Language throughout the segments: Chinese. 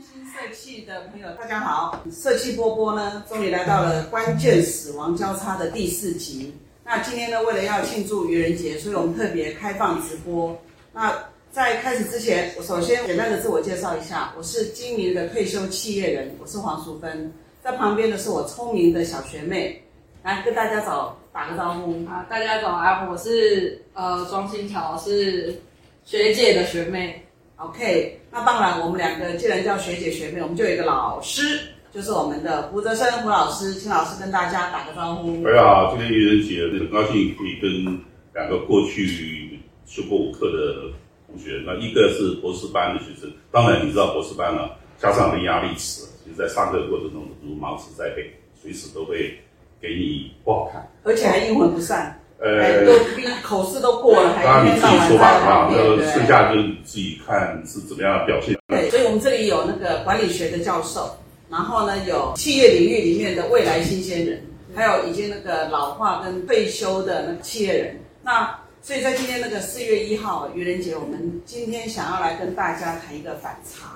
心社气的朋友，大家好！社气波波呢，终于来到了关键死亡交叉的第四集。那今天呢，为了要庆祝愚人节，所以我们特别开放直播。那在开始之前，我首先简单的自我介绍一下，我是精明的退休企业人，我是黄淑芬。在旁边的是我聪明的小学妹，来跟大家早打个招呼。啊，大家早啊，我是呃庄新桥，是学姐的学妹。OK，那当然，我们两个既然叫学姐学妹，我们就有一个老师，就是我们的胡泽生胡老师，请老师跟大家打个招呼。大家好，今天愚人节，很高兴可以跟两个过去修过我课的同学，那一个是博士班的学生，当然你知道博士班了、加上的压力词，其实在上课过程中如芒刺在背，随时都会给你不好看。而且还阴魂不散，哎，呃，都比口试都过了，还当然你自己一天到晚说吧，啊，在那对剩下就你自己看是怎么样表现。对，所以我们这里有那个管理学的教授，然后呢有企业领域里面的未来新鲜人，还有已经那个老化跟退休的那个企业人。那所以在今天那个四月一号愚人节，我们今天想要来跟大家谈一个反差，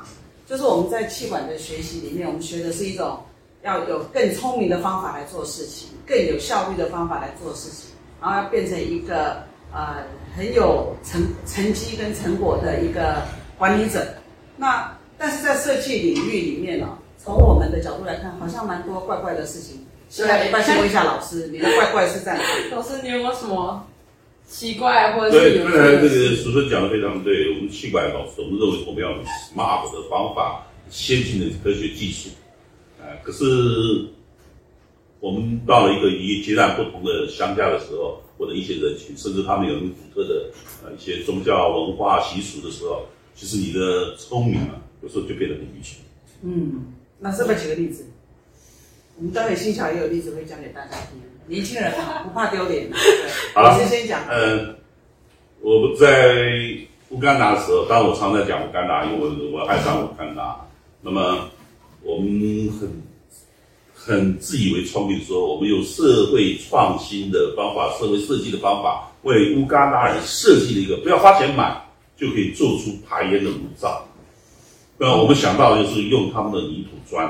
就是我们在气管的学习里面，我们学的是一种要有更聪明的方法来做事情，更有效率的方法来做事情，然后要变成一个呃很有成成绩跟成果的一个管理者。那但是在设计领域里面呢、从我们的角度来看，好像蛮多怪怪的事情。是啊，对要不要先问一下老师，你的怪怪是在哪里？老师，你有没有什么奇怪或者对，是有刚才这个叔叔讲的非常对。我们气管老师，我们认为我们要用 smart 的方法、先进的科学技术，呃，可是我们到了一个一截然不同的乡下的时候，或者一些人群，甚至他们有很独特的呃一些宗教文化习俗的时候，其实你的聪明啊，有时候就变得很愚蠢。嗯，那是不是举个例子？我们待会新桥也有例子会讲给大家听。年轻人啊，不怕丢脸。好了老师先讲。呃，我在乌干达的时候，当然我常在讲乌干达，因为我我爱上乌干达。那么我们很很自以为聪明说，我们用社会创新的方法、社会设计的方法，为乌干达人设计了一个不要花钱买就可以做出排烟的炉灶。那我们想到的就是用他们的泥土砖，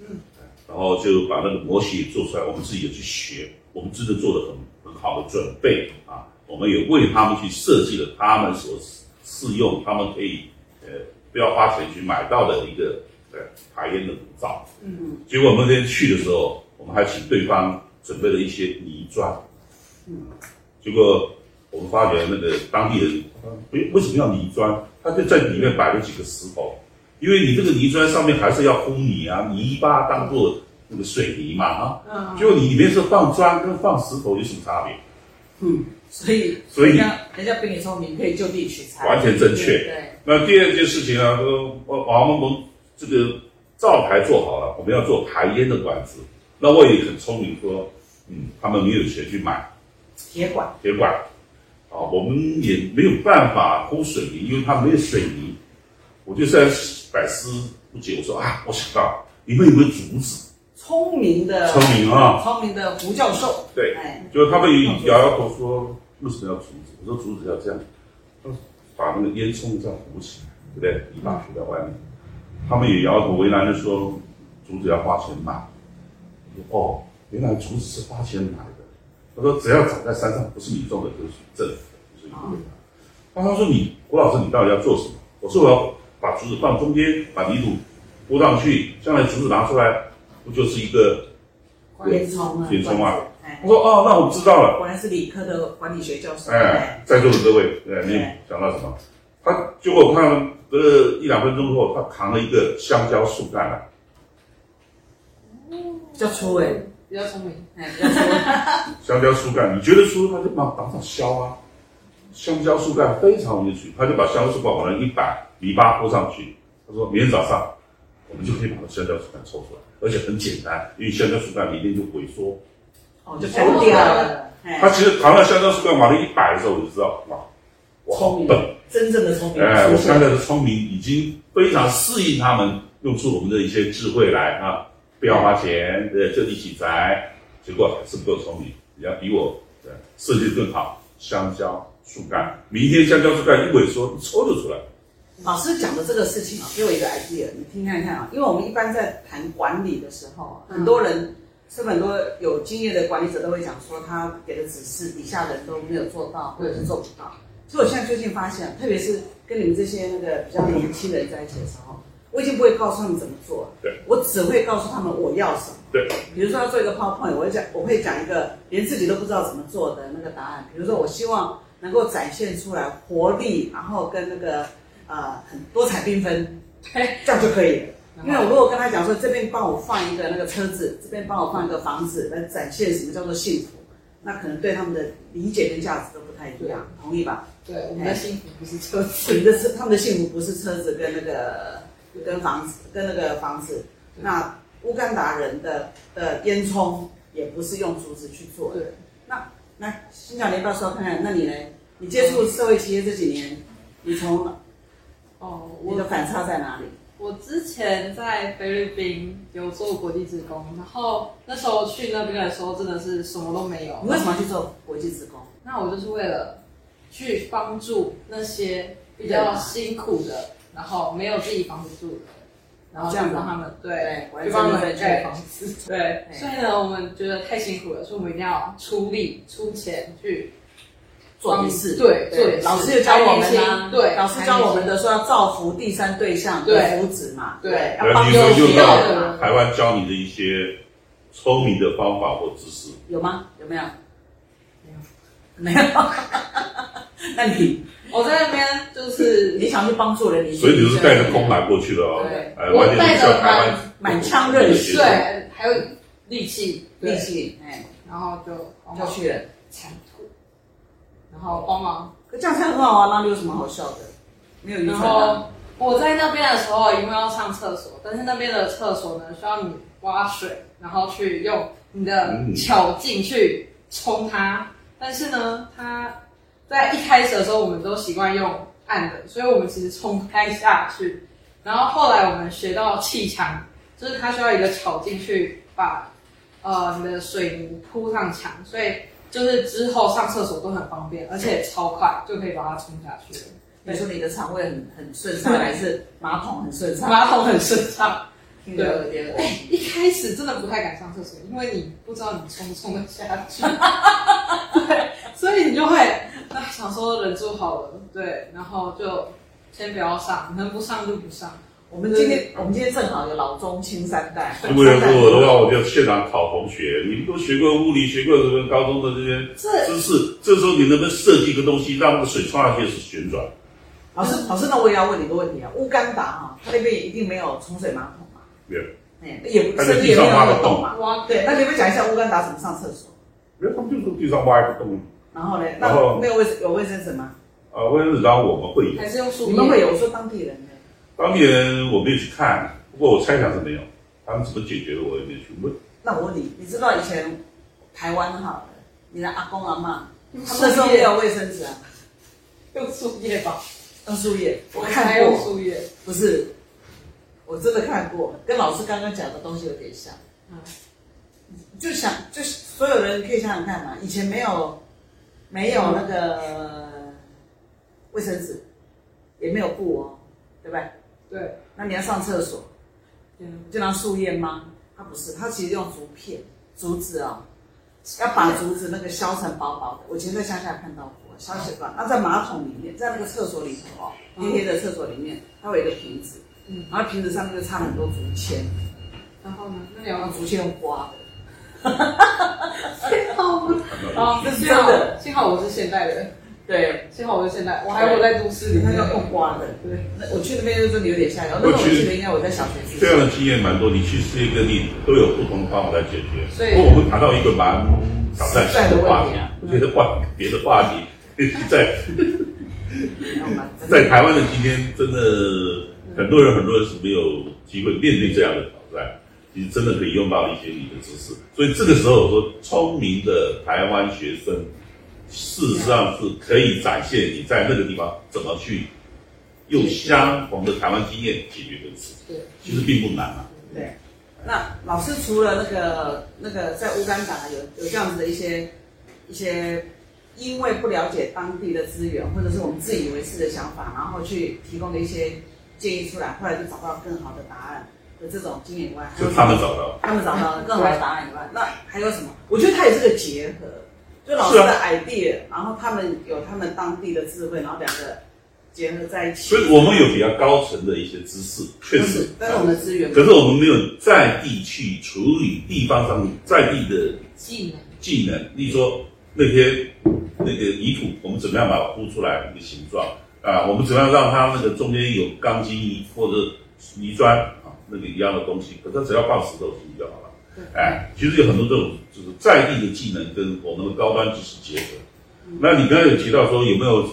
嗯，然后就把那个模型也做出来，我们自己也去学，我们真的做了很很好的准备啊，我们也为他们去设计了他们所适用，他们可以呃不要花钱去买到的一个呃排烟的炉灶。嗯。结果我们那天去的时候，我们还请对方准备了一些泥砖，嗯，结果我们发觉那个当地人，为，为什么要泥砖？他就在里面摆了几个石头，因为你这个泥砖上面还是要铺泥啊，泥巴当做那个水泥嘛啊，嗯。结果你里面是放砖跟放石头有什么差别？嗯，所以所以人家人家比你聪明，可以就地取材，完全正确。对。对，那第二件事情啊，说我我们这个灶台做好了，我们要做排烟的管子。那我也很聪明，说，嗯，他们没有钱去买铁管。铁管，啊，我们也没有办法铺水泥，因为他没有水泥。我就在百思不解，我说啊，我想到你们有没有竹子？聪明的聪明啊聪明的胡教授，对，哎，就他们摇摇头说，为什么要竹子？我说竹子要这样，把那个烟囱这样糊起来，对不对？泥巴铺在外面。他们也摇头为难的说，竹子要花钱买。哦，原来竹子是花钱买的。他说只要长在山上，不是你种的，就是政府的，就是你的。那他说你胡老师，你到底要做什么？我说我要把竹子放中间，把泥土铺上去，将来竹子拿出来，不就是一个烟囱啊，烟囱啊？哎我，说哦，那我知道了。果然是理科的管理学教授，哎，在座的各位，哎，你对想到什么？他结果我看隔了一两分钟后，他扛了一个香蕉树干来，比较粗哎，比较聪明。哎，比较粗，香蕉树干，你觉得粗，他就把当场削啊。香蕉树干非常容易取，他就把香蕉树干往那一摆，泥巴铺上去。他说明天早上我们就可以把那香蕉树干抽出来，而且很简单，因为香蕉树干里面就萎缩。哦，就抽掉了，哎，他其实扛了香蕉树干往那一摆的时候，我就知道，哇，我好聪明笨。真正的聪明哎，我出现，刚才的聪明已经非常适应他们，用出我们的一些智慧来啊，不要花钱，呃，就地取材，结果还是不够聪明，你要比我呃设计的更好。香蕉树干，明天香蕉树干一萎缩，一抽就出来。老师讲的这个事情啊，给我一个 idea，你听看看啊。因为我们一般在谈管理的时候，嗯很多人是很多有经验的管理者都会讲说，他给的指示底下人都没有做到，或者是做不到。所以我现在最近发现，特别是跟你们这些那个比较年轻人在一起的时候，我已经不会告诉他们怎么做，对我只会告诉他们我要什么。对，比如说要做一个 PowerPoint，我会讲，我会讲一个连自己都不知道怎么做的那个答案。比如说，我希望能够展现出来活力，然后跟那个呃很多彩缤纷，这样就可以了。因为我如果跟他讲说，这边帮我放一个那个车子，这边帮我放一个房子，来展现什么叫做幸福，那可能对他们的理解跟价值都不太一样，同意吧？对，我们的幸福不是车子，你的是他们的幸福不是车子跟那个跟房子跟那个房子，那乌干达人的的烟囱也不是用竹子去做的。对，那那新角，你要不要说看看？那你呢？你接触社会企业这几年，你从哦，你的反差在哪里？我之前在菲律宾有做国际职工，然后那时候去那边的时候真的是什么都没有你。为什么要去做国际职工？那我就是为了去帮助那些比较辛苦的，然后没有自己房子住的，然后这样子就帮他们对去帮他们盖房子。对，所以呢，我们觉得太辛苦了，所以我们一定要出力出钱去做一事，对做点事老师有教我们还年啊，轻对老师教我们的说要造福第三对象的对福祉嘛，对要帮你有需要的台湾教你的一些聪明的方法或知识？有吗？有没有？没有 没有。那你我在那边就是你想去帮助人，你所以你是带着空来过去的哦对，哎，我带着是叫台湾满腔热血对，还有力气力，气，哎，然后就就去了。铲土，然后帮忙可这样才很好啊，那里有什么好笑的？没有遗然传啊。后我在那边的时候，因为要上厕所，但是那边的厕所呢，需要你挖水，然后去用你的嗯巧劲去冲它。但是呢，它在一开始的时候，我们都习惯用按的，所以我们其实冲不太下去。然后后来我们学到砌墙，就是它需要一个巧劲去把呃你的水泥铺上墙，所以就是之后上厕所都很方便，而且超快就可以把它冲下去了。你说你的肠胃很很顺畅，还是 马桶很顺畅？马桶很顺畅。听着有点恶哎、心。一开始真的不太敢上厕所，因为你不知道你冲不冲得下去，对，所以你就会啊想说忍住好了，对，然后就先不要上，能不上就不上。我们今天我们今天正好有老中青三代。如果有是我的话，我就现场考同学，你们都学过物理，学过什么高中的这些这知识，这时候你能不能设计一个东西，让那个水冲下去是旋转？老师，老师，那我也要问你一个问题啊。乌干达哈，它那边也一定没有冲水马桶嘛？没有，哎，也不它在甚至也没有地上挖个洞那个洞嘛。挖对，那你们讲一下乌干达怎么上厕所？没有，他们就是地上挖一个洞然后呢，然后那没有卫有卫生纸吗？啊。卫生纸当然我们会有，还是用树叶，你们会有？我说当地人呢？当地人我没有去看，不过我猜想是没有。他们怎么解决的，我也没有去问。那我问你，你知道以前台湾哈，你的阿公阿妈，他们那时候没有卫生纸啊，用树叶吧，用树叶。我还看过，用树叶，不是，我真的看过，跟老师刚刚讲的东西有点像。嗯，就想，就是所有人可以想想看嘛，以前没有没有那个卫生纸，也没有布哦，对不对？对，那你要上厕所，嗯就拿树叶吗？它不是，它其实用竹片、竹子哦，要把竹子那个削成薄薄的。我以前在乡下看到过，削成薄。那在马桶里面，在那个厕所里头哦，黑黑的厕所里面，它会有一个瓶子，嗯，然后瓶子上面就插很多竹签，然后呢？那你要然后竹签用刮的。好吗？啊，这是幸好真的幸好我是现代人，对，幸好我是现代，我还活在都市里面那个。用刮的。对，那我去那边就真的有点吓人。那我记得应该我在小学这样的经验蛮多，你去世界各地都有不同的方法来解决。所以不过我们谈到一个蛮挑战性的话题别的问题啊，我觉得换别的话题，在 在台湾的今天，真的很多人很多人是没有机会面对这样的挑战。其实真的可以用到一些你的知识，所以这个时候我说，聪明的台湾学生，事实上是可以展现你在那个地方怎么去用相同的台湾经验解决这个事。对，其实并不难啊。对。那老师除了那个那个在乌干达有有这样子的一些一些因为不了解当地的资源，或者是我们自以为是的想法，然后去提供的一些建议出来，后来就找到更好的答案的这种经验以外，就他们找到，他们找到了更好的答案以外，那还有什么？我觉得它也是个结合，就老师的 idea，、然后他们有他们当地的智慧，然后两个结合在一起。所以我们有比较高层的一些知识，确实但是，，我们的资源，可是我们没有在地去处理地方上在地的技能，技能，例如说那些那个泥土，我们怎么样把它铺出来一个形状啊？我们怎么样让它那个中间有钢筋或者泥砖啊那个一样的东西？可是只要放石头进去就好了。哎，其实有很多这种就是在地的技能跟我们的高端知识结合。那你刚才有提到说有没有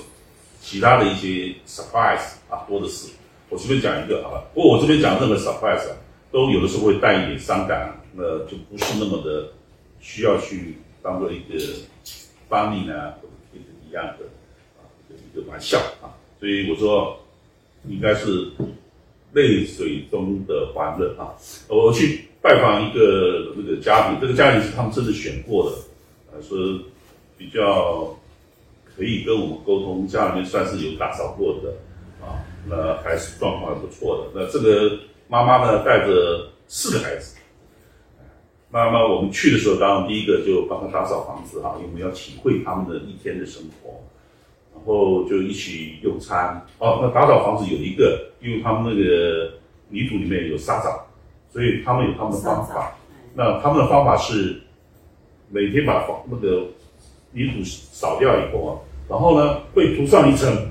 其他的一些 surprise 啊？多的是，我随便讲一个好了。不过我这边讲任何 surprise 啊，都有的时候会带一点伤感，那就不是那么的需要去当做一个 funny 呢，或者一样的啊一个玩笑啊。所以我说应该是泪水中的欢乐啊。我去拜访一个那个家庭，这个家庭是他们真的选过的，呃，说比较可以跟我们沟通，家里面算是有打扫过的啊，那还是状况还不错的。那这个妈妈呢，带着四个孩子。那么我们去的时候，当然第一个就帮他打扫房子哈，因为我们要体会他们的一天的生活，然后就一起用餐。哦，那打扫房子有一个，因为他们那个泥土里面有沙枣，所以他们有他们的方法。那他们的方法是每天把房那个泥土扫掉以后啊，然后呢会涂上一层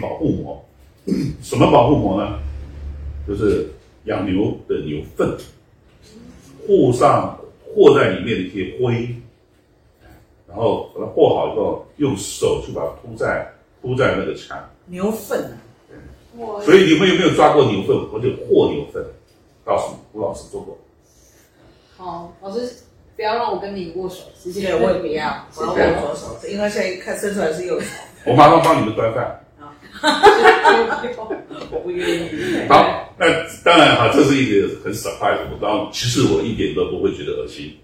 保护膜。什么保护膜呢？就是养牛的牛粪。和上和在里面的一些灰，然后把它和好以后，用手去把它铺在铺在那个墙。牛粪啊，我所以你们有没有抓过牛粪或者和牛粪？告诉你，吴老师做过。好，老师不要让我跟你握手，谢谢。对，我也不要，我要握左手，因为现在看伸出来是右手，我马上帮你们端饭。我不愿意。好，那当然哈，这是一个很 surprise 的。我当然，其实我一点都不会觉得恶心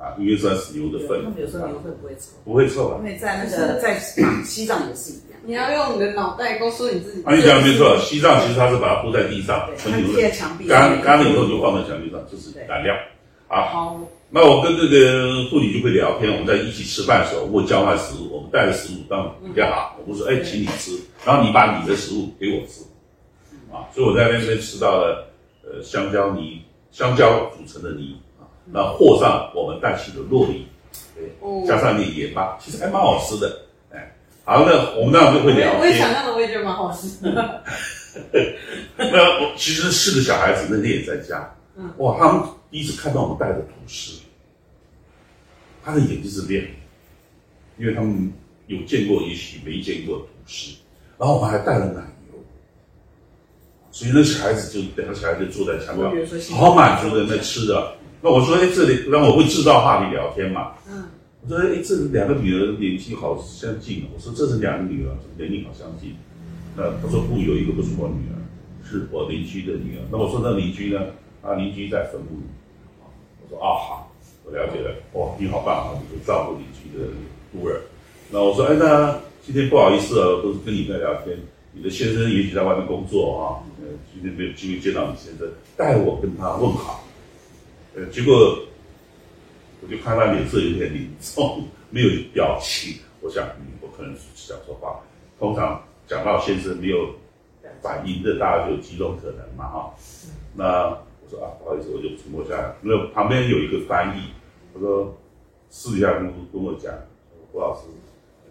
啊，因为算是牛的粪他，们有时候牛粪不会臭，不会臭啊。因。为在那个在西藏也是一样，你要用你的脑袋告诉你自己。啊，你讲的没错，西藏其实它是把它铺在地上，对，它纯牛的，贴在墙壁，干干了以后就放在墙壁上，这是燃料。好，好，那我跟这个妇女就会聊天，我们在一起吃饭的时候，我交换食物，我们带的食物当较好，我不是说哎请你吃，然后你把你的食物给我吃，啊，所以我在那边吃到了呃香蕉泥，香蕉组成的泥。啊，那和上我们带去的洛梨，哦加上一点盐巴，其实还蛮好吃的，哎，好，那我们当然就会聊我也想天，象的，我也觉得蛮好吃的。那我其实四个小孩子那天也在家，嗯哇，他们第一次看到我们带的吐司，他的眼睛是亮的，因为他们有见过，也许没见过吐司，然后我们还带了奶油，所以那小孩子就两个小孩子就坐在墙我比如说边，好满足的在吃的。那我说，哎，这里，让我会制造话题聊天嘛。嗯，我说，哎，这两个女儿年纪好相近哦。我说这是两个女儿，年龄好相近。那他说不，有一个不是我女儿，是我邻居的女儿。那我说那邻居呢？啊，邻居在坟墓里。啊我说啊好，我了解了。哇，你好棒啊，你会照顾邻居的孤儿。那我说，哎，那今天不好意思啊，都是跟你在聊天。你的先生也许在外面工作啊，呃，今天没有机会见到你先生，代我跟他问好。呃，结果我就看他脸色有点凝重，没有表情。我想，嗯，我可能是讲错话。通常讲到先生没有反应的，大家就有几种可能嘛，哈。那我说啊，不好意思，我就沉默下来。那旁边有一个翻译，他说私底下跟跟我讲，胡老师，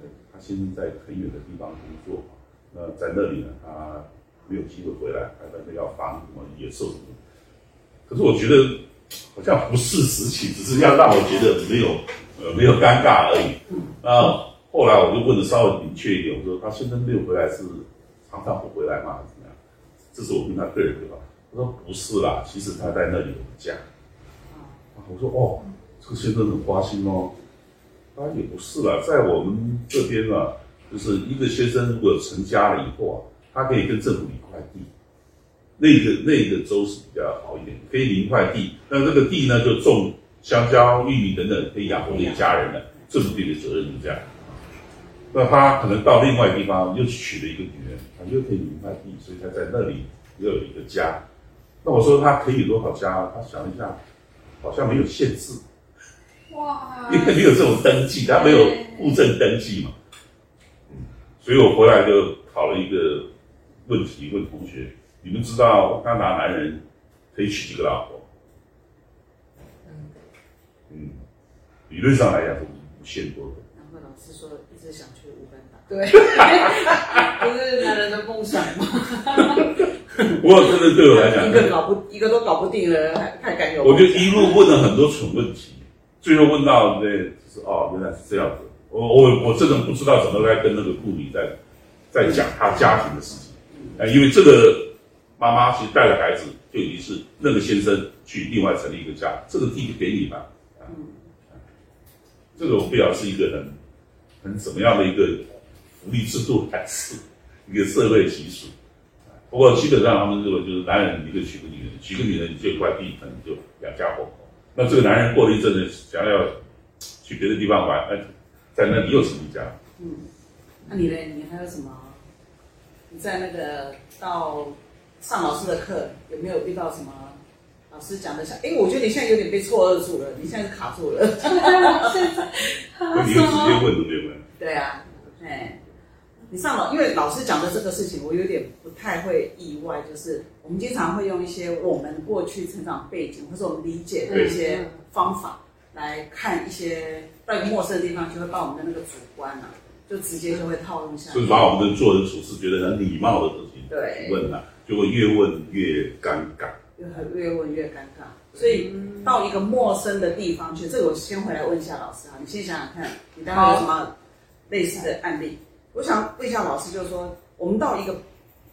呃，他先生在很远的地方工作，那在那里呢，他没有机会回来，还在那要防什么野兽什么。可是我觉得好像不是实情，只是要让我觉得没有呃没有尴尬而已。那后来我就问的稍微明确一点，我说他先生没有回来是常常不回来吗？还是怎么样？这是我跟他个人对话。他说不是啦，其实他在那里有家。我说哦，这个先生很花心哦。他也不是啦，在我们这边啊，就是一个先生如果成家了以后啊，他可以跟政府领块地，那个那个州是比较好一点，可以领一块地，那这个地呢就种香蕉、玉米等等，可以养活一家人了。政府对你的责任是这样。那他可能到另外地方又娶了一个女人，他又可以领一块地，所以他在那里又有一个家。那我说他可以有多少家？他想一下，好像没有限制，哇，因为没有这种登记，他没有户政登记嘛。所以我回来就考了一个问题，问同学：你们知道加拿大男人可以娶几个老婆？嗯，理论上来讲是无限多的。难怪老师说一直想去乌干达。对，不是男人的梦想吗？我真的对我来讲一，个搞不一个都搞不定了，还还敢有？我就一路问了很多蠢问题，最后问到那，就是哦，原来是这样子。我我我真的不知道怎么来跟那个妇女在在讲他家庭的事情，啊，因为这个妈妈其实带着孩子就已经是那个先生去另外成立一个家，这个地就给你吧，啊，这个我不晓得是一个很很怎么样的一个福利制度，还是一个社会习俗。不过基本上他们认为就是男人一个娶个女人，娶个女人你这块地可能就养家活口。那这个男人过了一阵子想要去别的地方玩，哎，在那里又成立家。嗯，那你呢？你还有什么？你在那个到上老师的课，有没有遇到什么老师讲的想？哎，我觉得你现在有点被错愕住了，你现在是卡住了。那你就直接问，对不对？对啊，哎，你上老，因为老师讲的这个事情，我有点不太会意外，就是我们经常会用一些我们过去成长背景或者我们理解的一些方法来看一些到一个陌生的地方，就会把我们的那个主观啊，就直接就会套用下来。就是把我们的做人处事觉得很礼貌的东西对提问啊，就会越问越尴尬。越问越尴尬，所以到一个陌生的地方去，这个我先回来问一下老师啊，你先想想看，你待会有什么类似的案例？我想问一下老师，就是说，我们到一个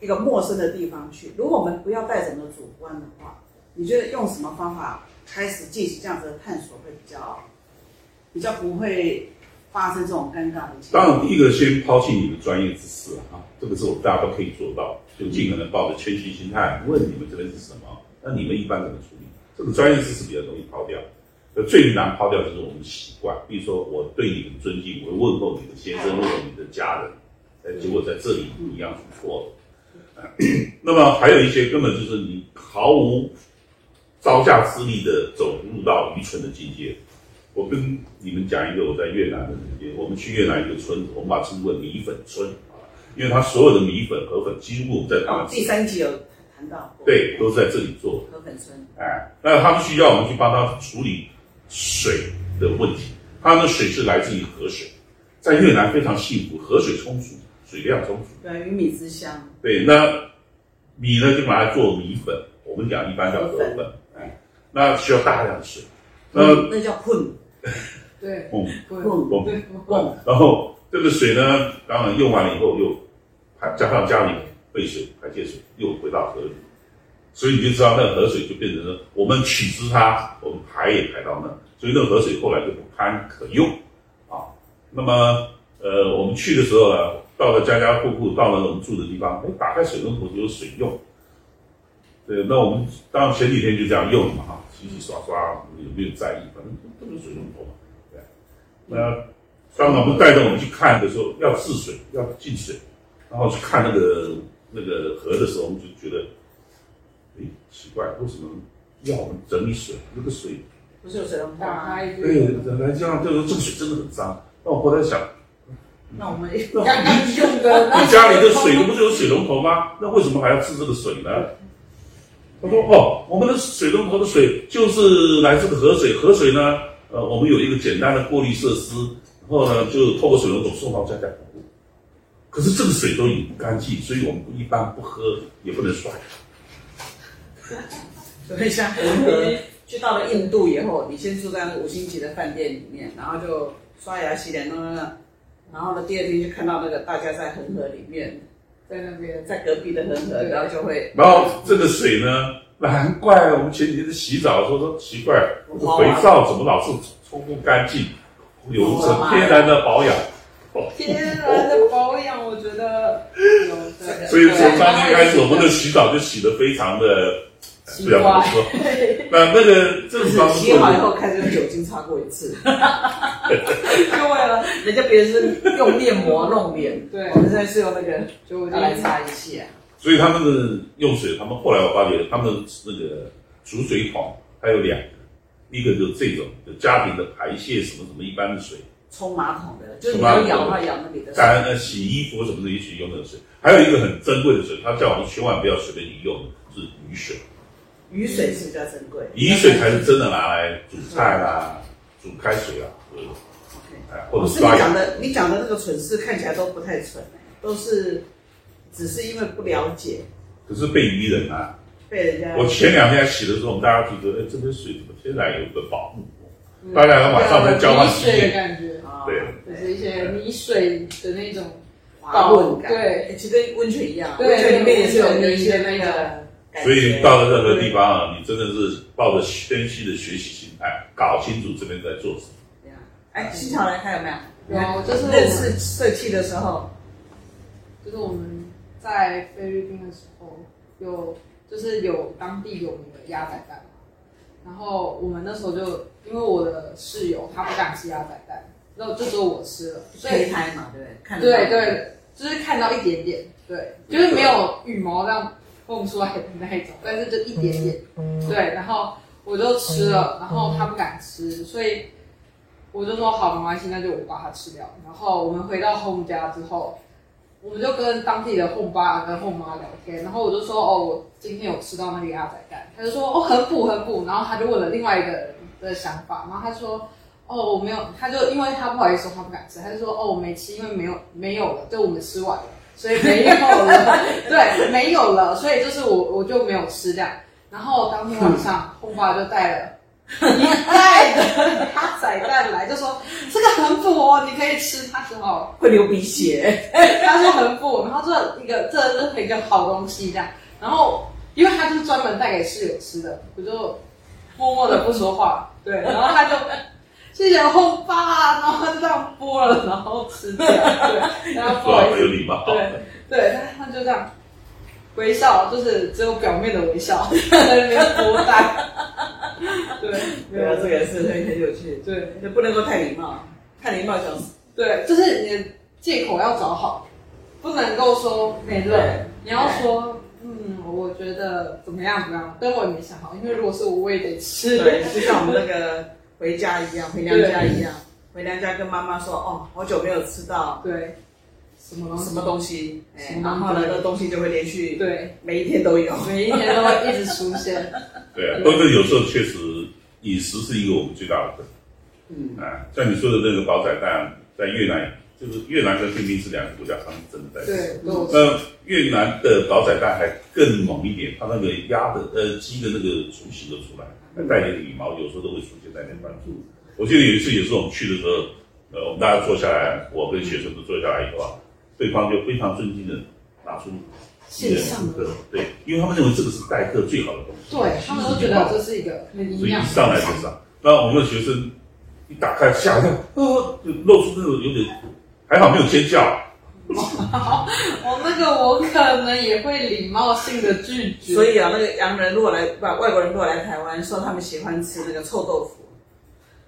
一个陌生的地方去，如果我们不要带着我们的主观的话，你觉得用什么方法开始进行这样子的探索会比较比较不会发生这种尴尬的情？当然，第一个先抛弃你的专业知识啊，这个是我们大家都可以做到，就尽可能抱着谦虚心态问你们这边是什么，那你们一般怎么处理？这个专业知识比较容易抛掉，那，最难抛掉就是我们习惯，比如说我对你们尊敬，我会问候你的先生，问候你的家人，呃，结果在这里一样是错的。那么还有一些根本就是你毫无招架之力的走入到愚蠢的境界。我跟你们讲一个我在越南的那边，我们去越南一个村子，我们把它称为米粉村啊，因为它所有的米粉、河粉几乎在他们，哦第三集有谈到过，对都是在这里做的。河粉村，哎，那他们需要我们去帮他处理水的问题。他们的水是来自于河水，在越南非常幸福，河水充足，水量充足。对，鱼米之乡，对，那米呢就拿来做米粉，我们讲一般叫河粉，哎，那需要大量的水。那嗯那叫混 对，嗯，对然后这个水呢，当然用完了以后又排加上家里废水、排泄水又回到河里，所以你就知道那个河水就变成了我们取之它，我们排也排到那，所以那个河水后来就不堪可用啊。那么呃，我们去的时候呢，到了家家户户，到了我们住的地方，哎，打开水龙头就有水用。对，那我们当然前几天就这样用了嘛，哈，洗洗刷刷有没有在意，反正都是水龙头嘛，对。那当我们带着我们去看的时候，要治水，要进水，然后去看那个那个河的时候，我们就觉得，哎，奇怪，为什么要我们整理水？那个水，不是有水龙头打吗？对，来这样就是这个水真的很脏。那我后来想，那我们刚刚用的，你家里的水不是有水龙头吗？那为什么还要治这个水呢？他说：“哦，我们的水龙头的水就是来自河水，河水呢，呃，我们有一个简单的过滤设施，然后呢，就透过水龙头送到家家户户。可是这个水都已不干净，所以我们一般不喝，也不能刷牙。所以像恒河去到了印度以后，你先住在五星级的饭店里面，然后就刷牙洗脸弄弄弄，然后呢，第二天就看到那个大家在恒河里面，在那边，在隔壁的恒河，然后就会然后这个水呢，难怪我们前几天洗澡的时候说奇怪，这个肥皂怎么老是冲不干净，有成天然的保养。哦天然的保养，我觉得有的。所以从当天开始，我们的洗澡就洗得非常的奇不想这么怪，说。那那个这就是种方式洗好以后开始用酒精擦过一次，就为了人家别人是用面膜弄脸，对我们现在是用那个就拿来擦一下。所以他们的用水，他们后来我发觉他们的那个储水桶还有两个，一个就是这种就家庭的排泄什么什么一般的水，冲马桶的，就是你要舀的话舀那里的水。干呃洗衣服什么的也许用那个水，还有一个很珍贵的水，他叫我们千万不要随便饮用的是雨水，雨水是比较珍贵，雨水才是真的拿来煮菜啦、煮开水啊，对。哎，或者是你刷牙。讲的，你讲的那个蠢事看起来都不太蠢、都是只是因为不了解，可是被愚人啊！被人家。我前两天洗的时候，我们大家觉得，哎，这杯水怎么天然有个保护膜？大家晚上在交换泥水的，感觉，啊对就是一些泥水的那种，滑润感，对哎其实跟温泉一样，对温泉里面也是有对一些那个。所以到了任何地方啊，你真的是抱着谦虚的学习心态，搞清楚这边在做什么。对啊哎，新潮来看有没有？有就是我认识社区的时候，就是我们在菲律宾的时候，有就是有当地有名的鸭仔蛋，然后我们那时候就因为我的室友他不敢吃鸭仔蛋，然后就只有我吃了，所以胚胎嘛，对不对？看到对对，就是看到一点点，对，就是没有羽毛这样蹦出来的那一种，但是就一点点，对，然后我就吃了，然后他不敢吃，所以我就说好，没关系，那就我把它吃掉。然后我们回到 home 家之后，我们就跟当地的 home 爸跟 home 妈聊天，然后我就说哦，我今天有吃到那个鸭仔蛋，他就说哦很补很补，然后他就问了另外一个人的想法，然后他说。哦，我没有，他就因为他不好意思说他不敢吃，他就说哦我没吃，因为没有没有了，就我们吃完了，所以没有了，对，没有了，所以就是我我就没有吃这样。然后当天晚上，后爸就带了一袋的 鸭仔蛋来，就说这个很补哦，你可以吃。他说哦，会流鼻血，他说很补，然后这一个这是一个好东西这样。然后因为他就是专门带给室友吃的，我就默默的不说话，对，然后他就。谢谢后爸，然后他就这样剥了，然后吃掉，对，然后不说好好意思，有礼貌。对对，他他就这样微笑，就是只有表面的微笑，在那边剥蛋。对，没有对啊，这个是很很有趣，对就不能够太礼貌，太礼貌就死。对，就是你的借口要找好，不能够说没了对，你要说嗯，我觉得怎么样怎么样，但我也没想好，因为如果是我，我也得吃。对，就像我们那个回家一样，回娘家一样，回娘家跟妈妈说，哦，好久没有吃到对，什么东西？什么东西，哎然后呢，那东西就会连续，对，每一天都有。每一天都会一直出现。对啊，但是有时候确实饮食是一个我们最大的困嗯，难啊。像你说的那个煲仔蛋，在越南，就是越南跟菲律宾是两个国家，他们真的在吃。对。那越南的煲仔蛋还更猛一点，它那个鸭的呃鸡的那个雏形都出来，还带点羽毛，有时候都会出现在那帮助。我记得有一次也是我们去的时候，呃，我们大家坐下来，我跟学生都坐下来以后啊，对方就非常尊敬的拿出一人线上客，对，因为他们认为这个是待客最好的东西，对他们都觉得这是一个很营养。所以一上来就上。那我们的学生一打开吓一跳，呃，就露出那种有点，还好没有尖叫。哦，那个我可能也会礼貌性的拒绝。所以啊，那个洋人如果来，不，外国人如果来台湾，说他们喜欢吃那个臭豆腐，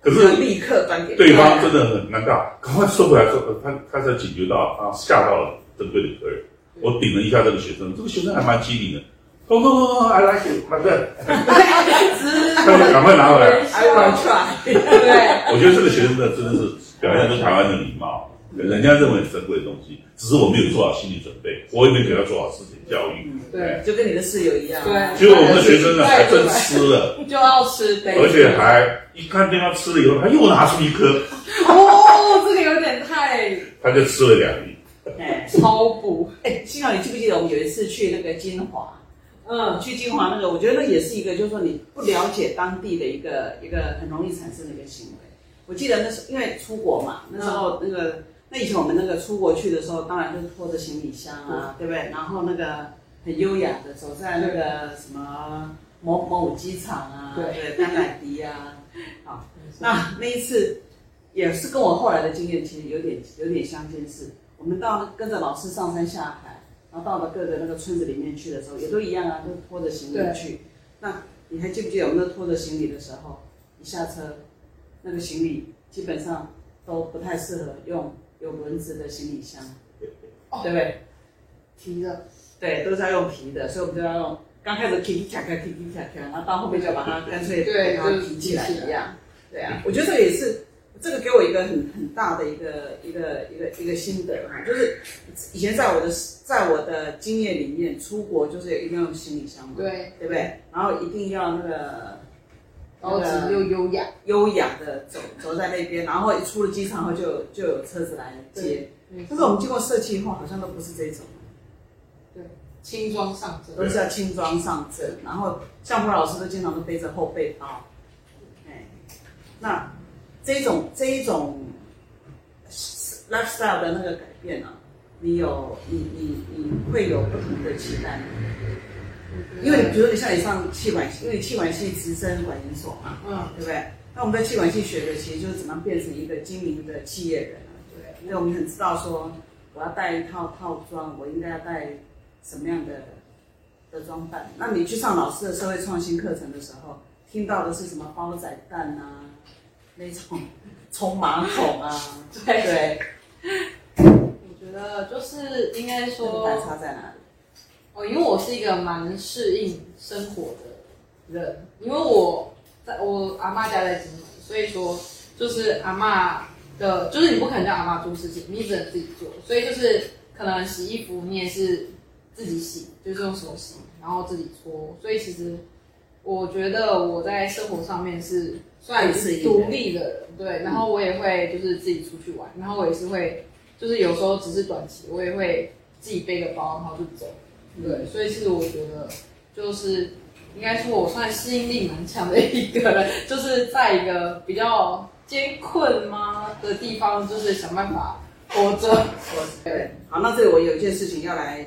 可是立刻端给对方真的很尴尬，赶快收回来说，呃他他才警觉到他吓到了珍贵的客人。我顶了一下这个学生，这个学生还蛮机灵的。哦不不不，I like it，反正他就赶快拿回来。I will try。对，我觉得这个学生真的真的是表现出台湾的礼貌，人家认为很珍贵的东西，只是我没有做好心理准备，我也没给他做好思想教育。对就跟你的室友一样。对结果我们的学生呢还真吃了，就要吃，对而且还一看对方吃了以后，他又拿出一颗，哦，这个有点太他就吃了两粒。哎超补。哎，幸好你记不记得我们有一次去那个金华？嗯，去金华那个，我觉得那也是一个，就是说你不了解当地的一个一个很容易产生的一个行为。我记得那时候因为出国嘛，那时候那个那以前我们那个出国去的时候，当然就是拖着行李箱啊，对不对？然后那个很优雅的走在那个什么某某机场啊，对对，甘乃迪啊，好，那那一次也是跟我后来的经验其实有点有点相近似。我们到跟着老师上山下海，然后到了各个那个村子里面去的时候，也都一样啊，都拖着行李去。那你还记不记得我们那拖着行李的时候，一下车，那个行李基本上都不太适合用有轮子的行李箱，哦对不对？提的，对，都是要用提的，所以我们就要用。刚开始提卡卡提提卡卡，然后到后面就把它干脆对把它提起来一样。对啊，我觉得这个也是，这个给我一个很很大的一个一个一个一个心得哈，就是以前在我的在我的经验里面，出国就是一定要用行李箱嘛，对，对不对？然后一定要那个高级又优雅，优雅的走走在那边，然后一出了机场后就有就有车子来接。没但是我们经过设计以后，好像都不是这种。对轻装上阵，都是要轻装上阵，然后像胡老师都经常都背着后背包，哎，那这种这一种 lifestyle 的那个改变呢、你有你你你会有不同的期待吗？因为比如说你像你上气管系，因为你气管系直升管研所嘛，嗯，对不对？那我们在气管系学的其实就是怎么样变成一个精明的企业人啊。对，因为我们很知道说，我要带一套套装，我应该要带什么样的的装扮。那你去上老师的社会创新课程的时候，听到的是什么煲仔蛋啊，那种冲马桶啊，对 对，我觉得就是应该这个反说，差在哪里？哦，因为我是一个蛮适应生活的人，因为我在我阿妈家在金门，所以说就是阿妈的，就是你不可能叫阿妈做事情，你只能自己做，所以就是可能洗衣服你也是自己洗，就是用手洗，然后自己搓，所以其实我觉得我在生活上面是算是独立的人，对，然后我也会就是自己出去玩，然后我也是会，就是有时候只是短期，我也会自己背个包，然后就走。对，所以其实我觉得就是应该说我算适应力蛮强的一个人，就是在一个比较艰困吗的地方，就是想办法活着。对，好，那这里我有一件事情要来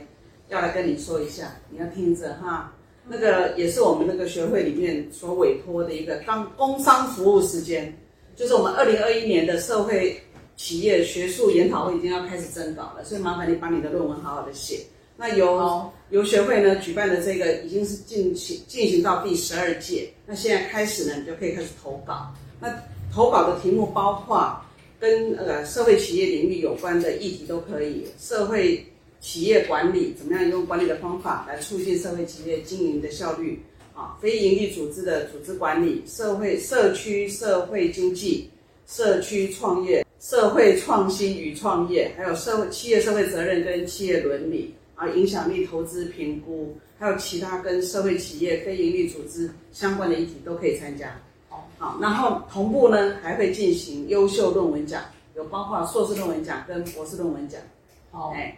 要来跟你说一下，你要听着哈。那个也是我们那个学会里面所委托的一个当工商服务时间，就是我们二零二一年的社会企业学术研讨会已经要开始征稿了，所以麻烦你把你的论文好好的写。那由游，学会呢举办的这个已经是进行进行到第十二届，那现在开始呢，你就可以开始投稿。那投稿的题目包括跟呃社会企业领域有关的议题都可以，社会企业管理怎么样用管理的方法来促进社会企业经营的效率啊，非营利组织的组织管理，社会社区社会经济，社区创业。社会创新与创业，还有社会企业社会责任跟企业伦理，啊，影响力投资评估，还有其他跟社会企业、非营利组织相关的议题都可以参加。好，好，然后同步呢还会进行优秀论文奖，有包括硕士论文奖跟博士论文奖。好，哎，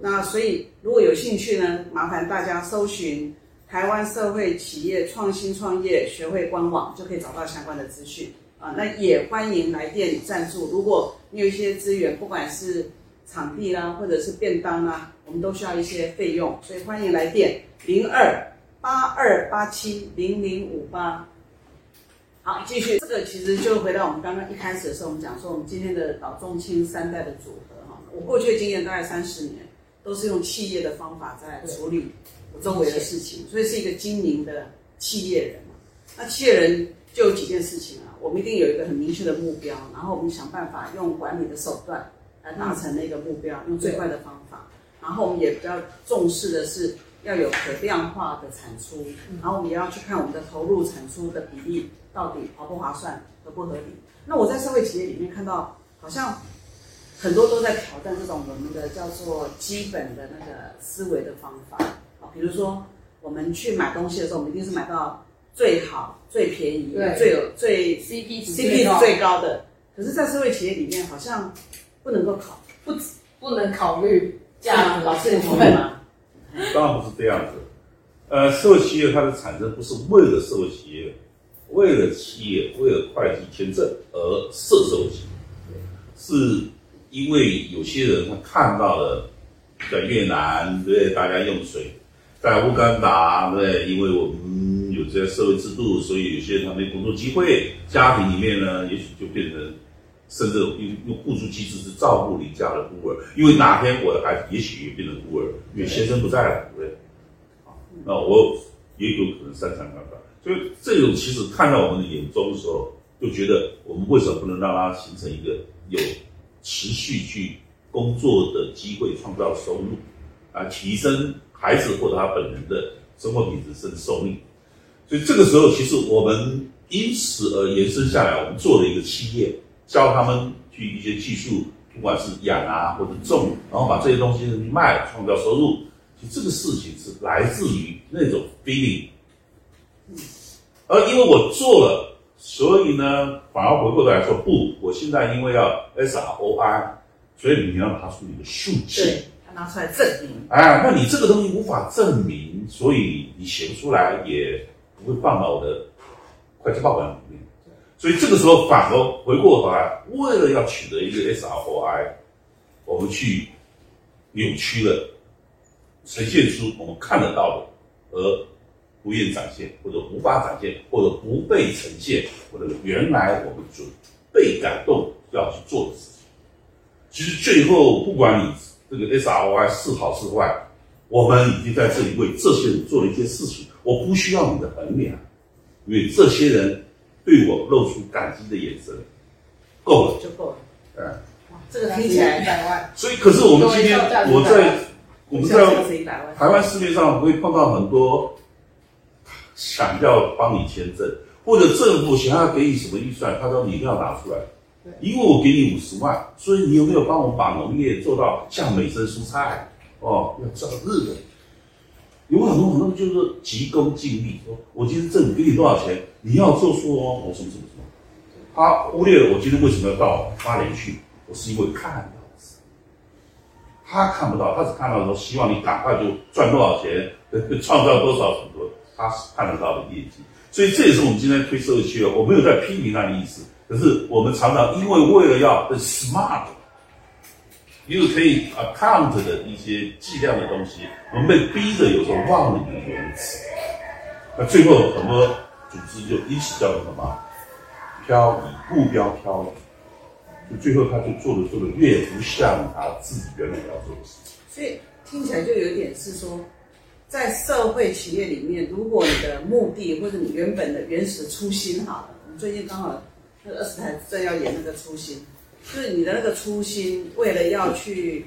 那所以如果有兴趣呢，麻烦大家搜寻台湾社会企业创新创业学会官网，就可以找到相关的资讯啊。那也欢迎来电赞助，如果你有一些资源，不管是场地啦，或者是便当啦，我们都需要一些费用，所以欢迎来电零二八二八七零零五八。好，继续，这个其实就回到我们刚刚一开始的时候，我们讲说我们今天的老中青三代的组合哈。我过去的经验大概三十年，都是用企业的方法在处理我周围的事情，所以是一个精明的企业人。那企业人就有几件事情啊，我们一定有一个很明确的目标，然后我们想办法用管理的手段来达成那个目标，用最快的方法。然后我们也比较重视的是要有可量化的产出，然后我们也要去看我们的投入产出的比例到底划不划算、合不合理。那我在社会企业里面看到，好像很多都在挑战这种我们的叫做基本的那个思维的方法啊，比如说我们去买东西的时候，我们一定是买到最好、最便宜、最有最 CP 值 CP 值最高的。可是，在社会企业里面，好像不能够考，不不能考虑这样老师你同意。吗？当然不是这样子。呃，社会企业它的产生不是为了社会企业，为了企业，为了会计签证而设社会企业，是因为有些人他看到了在越南，对？大家用水，在乌干达，对，因为我们有这些社会制度，所以有些人他没工作机会，家庭里面呢，也许就变成。甚至用用互助机制是照顾你家的孤儿，因为哪天我的孩子也许也变成孤儿，因为先生不在了，对不对？啊，那我也有可能三餐干饭。所以这种其实看到我们的眼中的时候，就觉得我们为什么不能让他形成一个有持续去工作的机会，创造收入啊，提升孩子或者他本人的生活品质甚至寿命。所以这个时候，其实我们因此而延伸下来，我们做了一个企业，教他们去一些技术，不管是养啊或者种，然后把这些东西去卖，创造收入。其实这个事情是来自于那种 feeling。而因为我做了，所以呢，反而回过头来说，不，我现在因为要 SROI，所以你要拿出你的数据。对，他拿出来证明。哎，那你这个东西无法证明，所以你写不出来，也不会放到我的会计报表里面。所以这个时候反而回过头来，为了要取得一个 SROI，我们去扭曲了，呈现出我们看得到的，而不愿展现，或者无法展现，或者不被呈现，或者原来我们准备感动要去做的事情。其实最后，不管你这个 SROI 是好是坏，我们已经在这里为这些人做了一些事情。我不需要你的衡量，因为这些人对我露出感激的眼神，够了。就够了。嗯，这个听起来一百万，所以，可是我们今天我在我们这个在。台湾市面上会碰到很多想要帮你签证，或者政府想要给你什么预算，他说你一定要拿出来对，因为我给你五十万，所以你有没有帮我把农业做到像美生蔬菜？哦，要找日本，有很多很多就是急功近利，说我今天挣给你多少钱，你要做数哦，我什么什么什么，他忽略了我今天为什么要到花莲去，我是因为看到的是。他看不到，他只看到说希望你赶快就赚多少钱，创造多少什么，他是看得到的业绩。所以这也是我们今天推社会企业，我没有在批评他的意思，可是我们常常因为为了要 smart 又可以 account 的一些计量的东西，我们被逼着有时候忘了一个原则。那最后很多组织就因此叫做什么漂移，目标漂移。就最后他就做的做的越不像他自己原来要做的事情。所以听起来就有点是说，在社会企业里面，如果你的目的或者你原本的原始初心好了，我们最近刚好那二十台正要演那个初心，就是你的那个初心，为了要去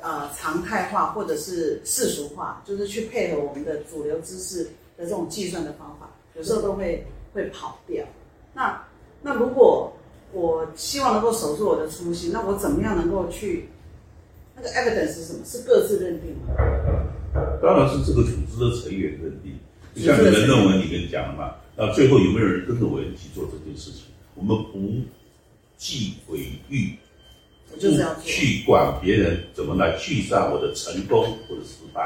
呃常态化或者是世俗化，就是去配合我们的主流知识的这种计算的方法，有时候都会会跑掉。那那如果我希望能够守住我的初心，那我怎么样能够去那个 evidence 是什么？是各自认定吗？当然是这个组织的成员认定，就像你的论文里面讲的嘛，那最后有没有人跟着我一起做这件事情？我们不计毁誉。不去管别人怎么来计算我的成功或者失败。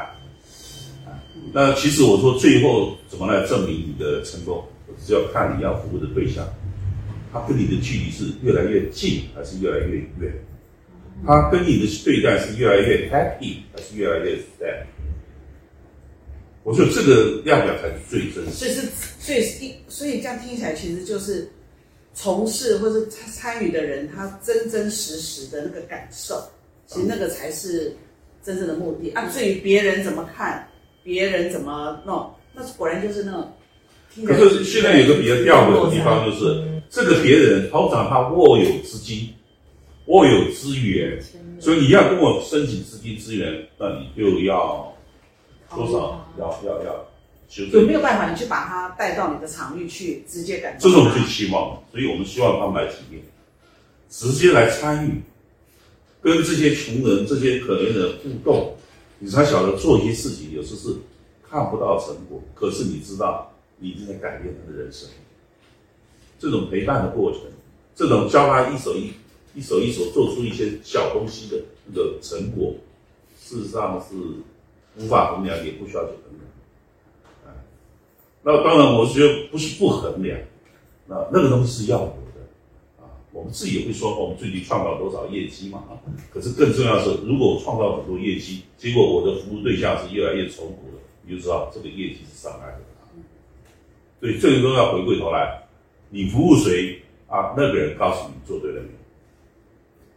啊，那其实我说最后怎么来证明你的成功，只要看你要服务的对象，他跟你的距离是越来越近还是越来越远？他跟你的对待是越来越 happy 还是越来越 sad？我觉得这个量表才是最真实。所以是，所以是一，所以这样听起来，其实就是从事或是参参与的人，他真真实实的那个感受，其实那个才是真正的目的啊。至于别人怎么看，别人怎么弄，那果然就是那种。听可是现在有个比较吊诡的地方，就是这个别人通常他握有资金，握有资源，所以你要跟我申请资金资源，那你就要多少？要要要修有正没。有办法，你去把他带到你的场域去，直接感受？这是我们最期望的，所以我们希望他们来体验，直接来参与，跟这些穷人、这些可怜人互动，你才晓得做一些事情，有时是看不到成果，可是你知道你已经在改变他的人生。这种陪伴的过程，这种教他一手一一手一手做出一些小东西的那个成果，事实上是无法衡量，也不需要去衡量。那当然，我觉得不是不衡量，那那个东西是要有的啊。我们自己也会说，我们最近创造多少业绩嘛啊。可是更重要的是，如果我创造很多业绩，结果我的服务对象是越来越重复的，你就知道这个业绩是伤害的。所以最终要回过头来，你服务谁啊？那个人告诉你做对了没有？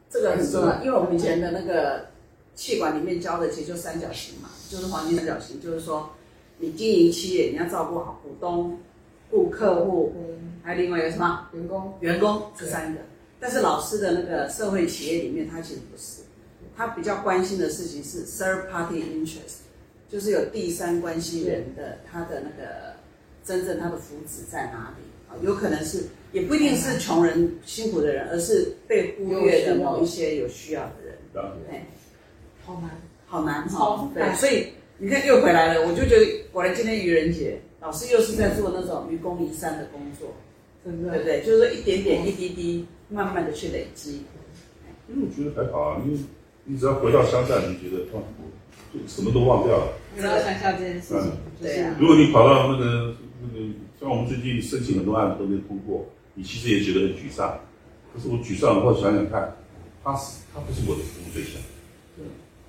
这个很重要，因为我们以前的那个气管里面教的其实就三角形嘛，就是黄金三角形，就是说你经营企业，你要照顾好股东、顾客户，嗯，还有另外一个什么？员工，员工这三个。但是老师的那个社会企业里面，他其实不是，他比较关心的事情是 third party interest，就是有第三关系人的他的那个真正他的福祉在哪里。啊？有可能是也不一定是穷人辛苦的人，而是被忽略的某一些有需要的人。对，好难，好难超哈。对，所以你看又回来了，我就觉得果然今天愚人节，老师又是在做那种愚公移山的工作，真的，对不对？就是说一点点、一滴滴，慢慢的去累积。因为我觉得还好啊，因为你只要回到乡下，你觉得哇，就什么都忘掉了。回到乡下这件事情，对啊如果你跑到那个那个，像我们最近申请很多案子都没通过，你其实也觉得很沮丧。可是我沮丧后想想看，他是他不是我的服务对象。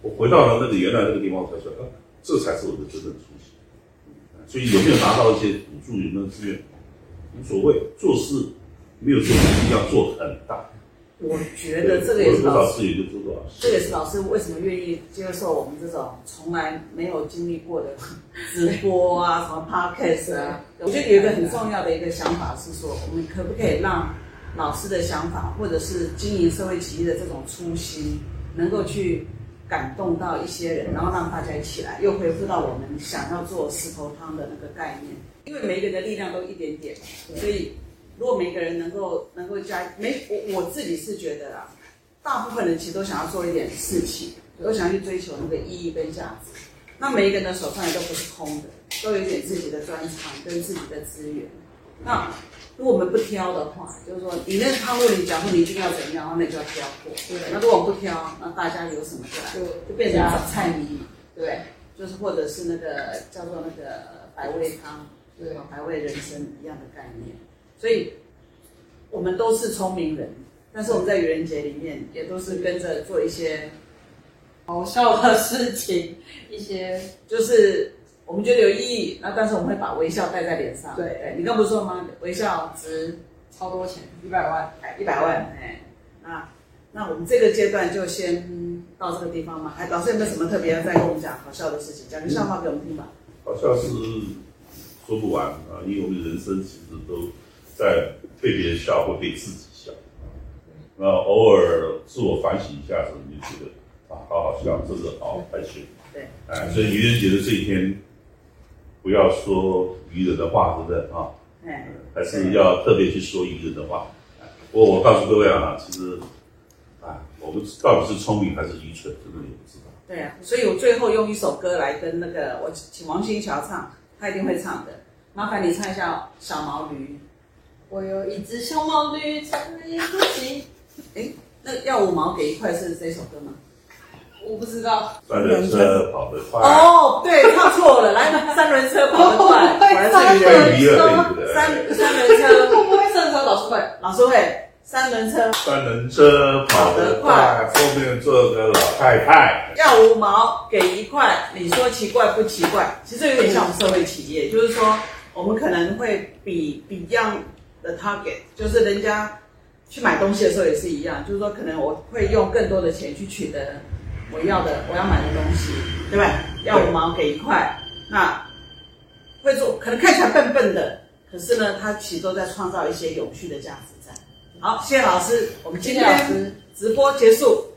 我回到了那个原来那个地方，我才说，啊，这才是我的真正初心。所以有没有拿到一些补助，有没有资源，无所谓。做事没有说一定要做很大。我觉得这个也是老师，有多少资源就。这个也是老师为什么愿意接受我们这种从来没有经历过的直播啊，什么 podcast 啊。我觉得有一个很重要的一个想法是说，我们可不可以让老师的想法，或者是经营社会企业的这种初心，能够去感动到一些人，然后让大家一起来，又恢复到我们想要做石头汤的那个概念。因为每一个人的力量都一点点，所以如果每个人能够能够加，每我我自己是觉得啊，大部分人其实都想要做一点事情，都想要去追求那个意义跟价值。那每一个人的手上也都不是空的，都有一点自己的专长跟自己的资源。那如果我们不挑的话，就是说你那个汤路你讲说你一定要怎样，那你就要挑过。对那如果我不挑，那大家有什么就，就就变成找菜迷，对对？就是或者是那个叫做那个百味汤，对百味人生一样的概念。所以我们都是聪明人，但是我们在愚人节里面也都是跟着做一些，好笑的事情，一些就是我们觉得有意义，那但是我们会把微笑带在脸上。对你刚不是说吗？微笑值超多钱，一百万，一百万，哎，那那我们这个阶段就先到这个地方嘛。哎老师有没有什么特别要再跟我们讲好笑的事情？讲个笑话给我们听吧。好笑是说不完啊，因为我们人生其实都在被别人笑或被自己笑。那偶尔自我反省一下子，你就觉得啊，好好笑，这个好开心。对，哎，所以愚人节的这一天，不要说愚人的话，对不对啊？哎，还是要特别去说愚人的话。哎不过我告诉各位啊，其实啊，我们到底是聪明还是愚蠢，真的也不知道。对啊，所以我最后用一首歌来跟那个我请王心桥唱，他一定会唱的。麻烦你唱一下《小毛驴》。我有一只小毛驴，唱了一口气，哎，那要五毛给一块是这首歌吗？我不知道，三轮车跑得快，哦，对，唱错了，来，三轮车跑得快，果然是愚人。被鱼了，对不对？三三轮车，会不会上车？老师会，老师会，三轮车三轮车跑得快，后面坐个老太太。要五毛给一块，你说奇怪不奇怪？其实有点像我们社会企业，就是说我们可能会比 Beyond 的 target，就是人家去买东西的时候也是一样，就是说可能我会用更多的钱去取得我要的我要买的东西，对吧？要五毛给一块，那会做可能看起来笨笨的，可是呢，他其实都在创造一些有趣的价值在。好，谢谢老师，我们今天师。直播结束。